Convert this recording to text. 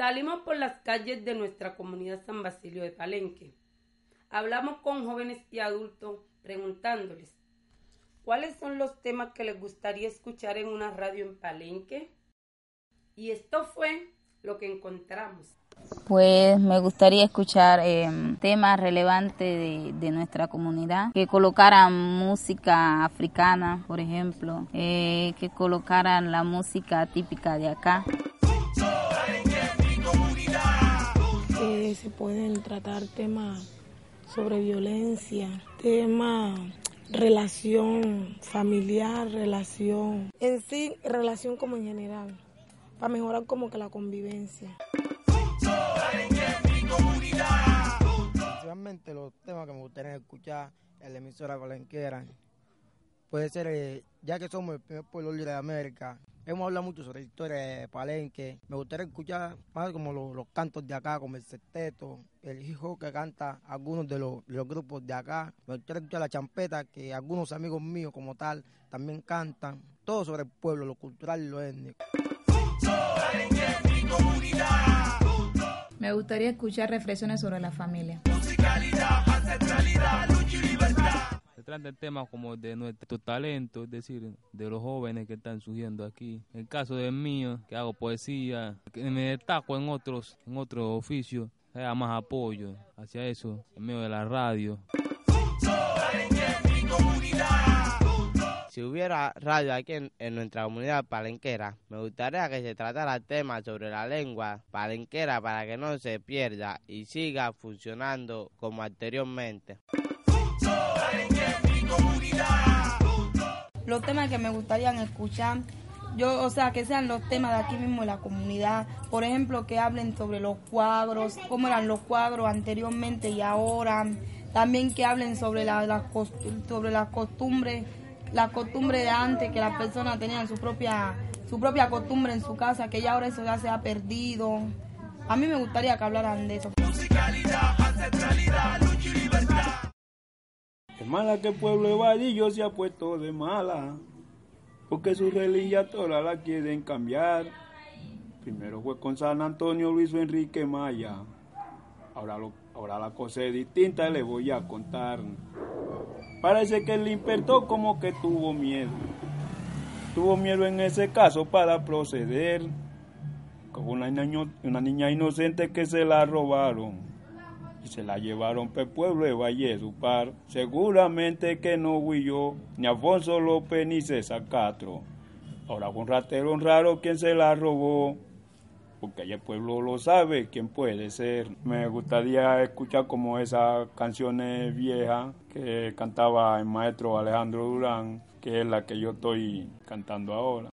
Salimos por las calles de nuestra comunidad San Basilio de Palenque. Hablamos con jóvenes y adultos preguntándoles cuáles son los temas que les gustaría escuchar en una radio en Palenque. Y esto fue lo que encontramos. Pues me gustaría escuchar em, temas relevantes de, nuestra comunidad, que colocaran música africana, por ejemplo, eh, que colocaran la música típica de acá. Se pueden tratar temas sobre violencia, temas relación familiar, relación, en sí, relación como en general, para mejorar como que la convivencia. Realmente los temas que me gustaría escuchar en la emisora colenquera puede ser, eh, ya que somos el primer pueblo libre de América, hemos hablado mucho sobre la historia de Palenque. Me gustaría escuchar más como los, cantos de acá, como el sexteto, el hijo que canta algunos de los, grupos de acá. Me gustaría escuchar la champeta, que algunos amigos míos como tal también cantan. Todo sobre el pueblo, lo cultural y lo étnico. Me gustaría escuchar reflexiones sobre la familia. Se trata de temas como de nuestro talento, es decir, de los jóvenes que están surgiendo aquí. En el caso del mío, que hago poesía, que me destaco en otros, en otros oficios, haya más apoyo hacia eso, en medio de la radio. Si hubiera radio aquí en, nuestra comunidad palenquera, me gustaría que se tratara temas sobre la lengua palenquera para que no se pierda y siga funcionando como anteriormente. Los temas que me gustaría escuchar, yo, o sea, que sean los temas de aquí mismo de la comunidad. Por ejemplo, que hablen sobre los cuadros, cómo eran los cuadros anteriormente y ahora. También que hablen sobre la, la sobre las costumbres, la costumbre de antes, que las personas tenían su propia, su propia costumbre en su casa, que ya ahora eso ya se ha perdido. A mí me gustaría que hablaran de eso. Mala que el pueblo de Vadillo se ha puesto de mala, porque su toda la quieren cambiar. Primero fue con San Antonio Luis Enrique Maya. Ahora, lo, ahora la cosa es distinta, le voy a contar. Parece que el imperto como que tuvo miedo. Tuvo miedo en ese caso para proceder. Con una una niña inocente que se la robaron y se la llevaron por el pueblo de Valledupar. Seguramente que no huyó ni Alfonso López ni César Castro. Ahora fue un ratero raro quien se la robó, porque el pueblo lo sabe quién puede ser. Me gustaría escuchar como esas canciones viejas que cantaba el maestro Alejandro Durán, que es la que yo estoy cantando ahora.